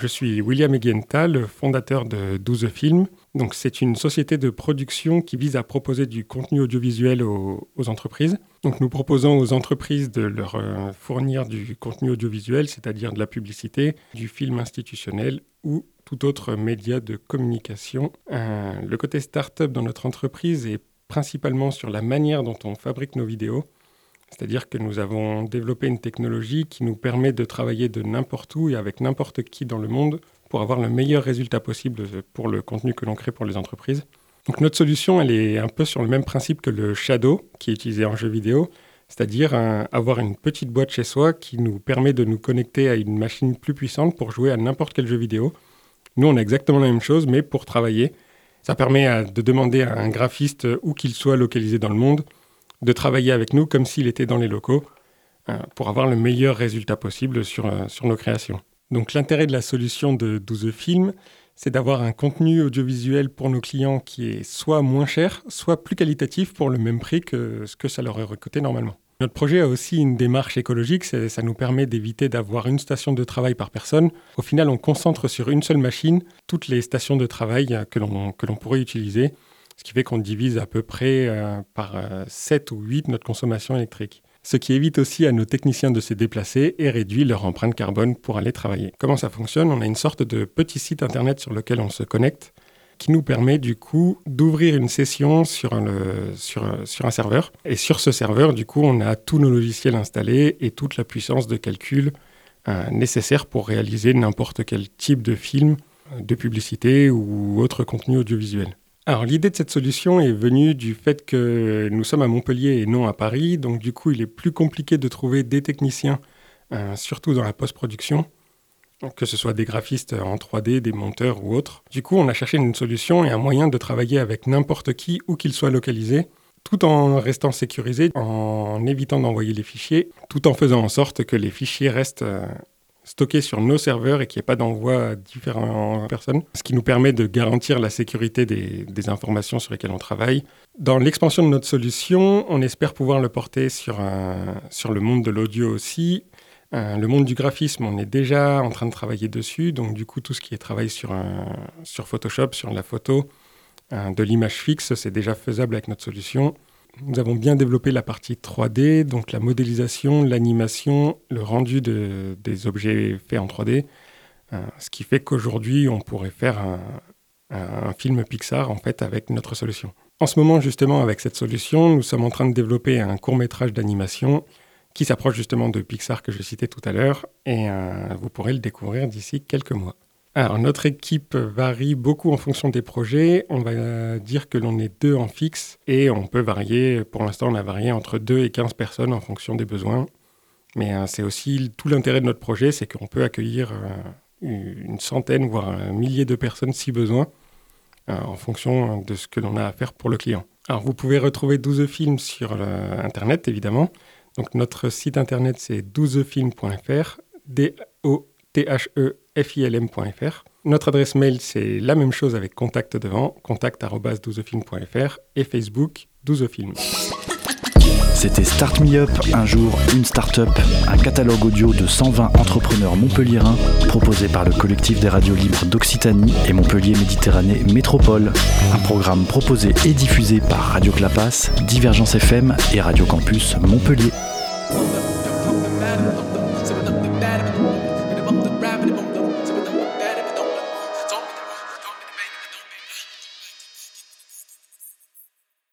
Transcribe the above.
Je suis William Eguenta, le fondateur de 12 Films. Donc, c'est une société de production qui vise à proposer du contenu audiovisuel aux, entreprises. Donc, nous proposons aux entreprises de leur euh, fournir du contenu audiovisuel, c'est-à-dire de la publicité, du film institutionnel ou tout autre média de communication. Euh, le côté start-up dans notre entreprise est principalement sur la manière dont on fabrique nos vidéos. C'est-à-dire que nous avons développé une technologie qui nous permet de travailler de n'importe où et avec n'importe qui dans le monde pour avoir le meilleur résultat possible pour le contenu que l'on crée pour les entreprises. Donc notre solution, elle est un peu sur le même principe que le Shadow qui est utilisé en jeu vidéo, c'est-à-dire avoir une petite boîte chez soi qui nous permet de nous connecter à une machine plus puissante pour jouer à n'importe quel jeu vidéo. Nous, on a exactement la même chose, mais pour travailler. Ça permet de demander à un graphiste, où qu'il soit localisé dans le monde, de travailler avec nous comme s'il était dans les locaux euh, pour avoir le meilleur résultat possible sur, euh, sur nos créations. Donc l'intérêt de la solution de 12 Films, c'est d'avoir un contenu audiovisuel pour nos clients qui est soit moins cher, soit plus qualitatif pour le même prix que ce que ça leur aurait coûté normalement. Notre projet a aussi une démarche écologique, ça nous permet d'éviter d'avoir une station de travail par personne. Au final, on concentre sur une seule machine toutes les stations de travail que l'on pourrait utiliser ce qui fait qu'on divise à peu près euh, par 7 euh, ou 8 notre consommation électrique. Ce qui évite aussi à nos techniciens de se déplacer et réduit leur empreinte carbone pour aller travailler. Comment ça fonctionne? On a une sorte de petit site internet sur lequel on se connecte qui nous permet du coup d'ouvrir une session sur un, serveur. Et sur ce serveur, du coup, on a tous nos logiciels installés et toute la puissance de calcul euh, nécessaire pour réaliser n'importe quel type de film, de publicité ou autre contenu audiovisuel. Alors l'idée de cette solution est venue du fait que nous sommes à Montpellier et non à Paris, donc du coup il est plus compliqué de trouver des techniciens, euh, surtout dans la post-production, que ce soit des graphistes en 3D, des monteurs ou autres. Du coup on a cherché une solution et un moyen de travailler avec n'importe qui où qu'il soit localisé, tout en restant sécurisé, en évitant d'envoyer les fichiers, tout en faisant en sorte que les fichiers restent euh, stocké sur nos serveurs et qu'il n'y ait pas d'envoi à différentes personnes, ce qui nous permet de garantir la sécurité des, informations sur lesquelles on travaille. Dans l'expansion de notre solution, on espère pouvoir le porter sur, le monde de l'audio aussi. Euh, le monde du graphisme, on est déjà en train de travailler dessus, donc du coup tout ce qui est travail sur, sur Photoshop, sur la photo, euh, de l'image fixe, c'est déjà faisable avec notre solution. Nous avons bien développé la partie 3D, donc la modélisation, l'animation, le rendu des objets faits en 3D, euh, ce qui fait qu'aujourd'hui, on pourrait faire un, film Pixar en fait avec notre solution. En ce moment, justement, avec cette solution, nous sommes en train de développer un court métrage d'animation qui s'approche justement de Pixar que je citais tout à l'heure, et euh, vous pourrez le découvrir d'ici quelques mois. Alors, notre équipe varie beaucoup en fonction des projets. On va dire que l'on est deux en fixe et on peut varier, pour l'instant, on a varié entre 2 et 15 personnes en fonction des besoins. Mais euh, c'est aussi tout l'intérêt de notre projet, c'est qu'on peut accueillir euh, une centaine, voire un millier de personnes si besoin, euh, en fonction de ce que l'on a à faire pour le client. Alors, vous pouvez retrouver 12 films sur Internet, évidemment. Donc, notre site Internet, c'est 12films.fr, D-O-T-H-E film.fr. Notre adresse mail, c'est la même chose avec contact devant, contact.douzefilm.fr et Facebook 12film. C'était Start Me Up, un jour, une start-up, un catalogue audio de 120 entrepreneurs montpelliérains proposé par le collectif des radios libres d'Occitanie et Montpellier Méditerranée Métropole. Un programme proposé et diffusé par Radio Clapas, Divergence FM et Radio Campus Montpellier.